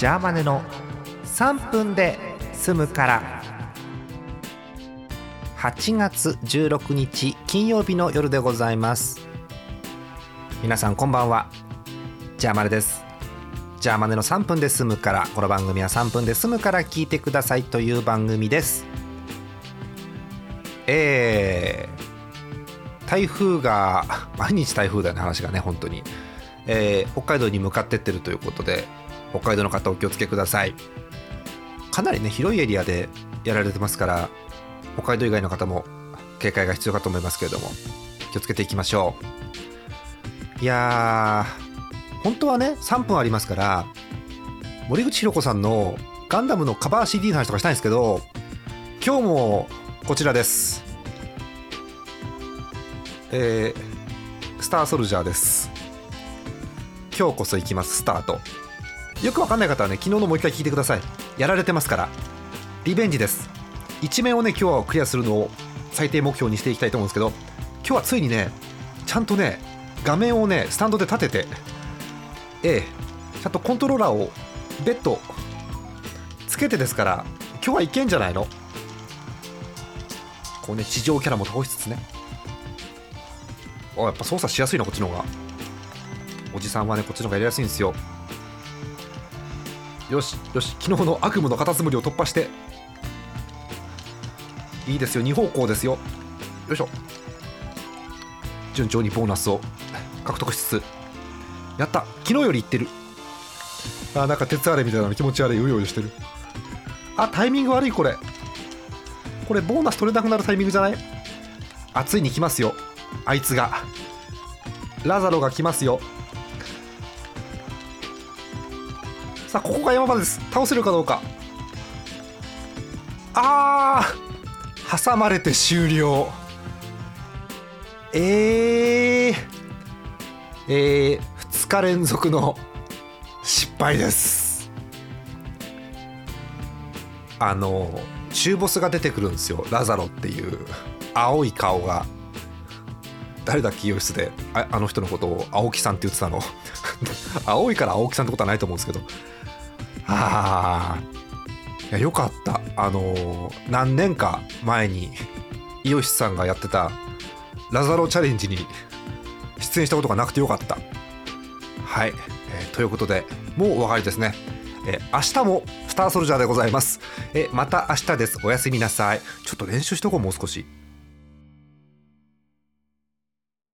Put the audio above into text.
ジャーマネの3分で済むから。8月16日金曜日の夜でございます。皆さんこんばんは。ジャーマネです。ジャーマネの3分で済むからこの番組は3分で済むから聞いてくださいという番組です。えー、台風が毎日台風だよね話がね本当に、えー、北海道に向かってってるということで北海道の方お気をつけください。かなりね広いエリアでやられてますから北海道以外の方も警戒が必要かと思いますけれども気をつけていきましょう。いやー本当はね3分ありますから森口博子さんのガンダムのカバー CD の話とかしたいんですけど今日もこちらです。えー、スターソルジャーです。今日こそ行きます。スタート。よくわかんない方はね昨日のもう一回聞いてください。やられてますから。リベンジです。一面をね今日はクリアするのを最低目標にしていきたいと思うんですけど今日はついにねちゃんとね画面をねスタンドで立ててええちゃんとコントローラーを別途つけてですから今日はいけんじゃないの？こうね地上キャラも倒しつつね。あやっぱ操作しやすいなこっちの方が。おじさんはねこっちの方がやりやすいんですよ。よしよし昨日の悪夢のカタツムリを突破して。いいですよ2方向ですよ。よいしょ。順調にボーナスを獲得しつつ。やった。昨日よりいってる。あなんか鉄あれみたいなの気持ち悪いうようよしてる。あタイミング悪いこれ。これボーナス取れなくなるタイミングじゃない？あついに来ますよあいつが。ラザロが来ますよ。さあここが山場です。倒せるかどうか。あー挟まれて終了。えー、えー、2日連続の失敗です。あの中ボスが出てくるんですよ。ラザロっていう青い顔が。誰だっけ医容室でああの人のことを青木さんって言ってたの 青いから青木さんってことはないと思うんですけどああよかったあのー、何年か前にイオシスさんがやってたラザロチャレンジに出演したことがなくてよかったはい、えー、ということでもうお分かりですねえ、明日もスターソルジャーでございます。えまた明日です。おやすみなさい。ちょっと練習しとこう、もう少し。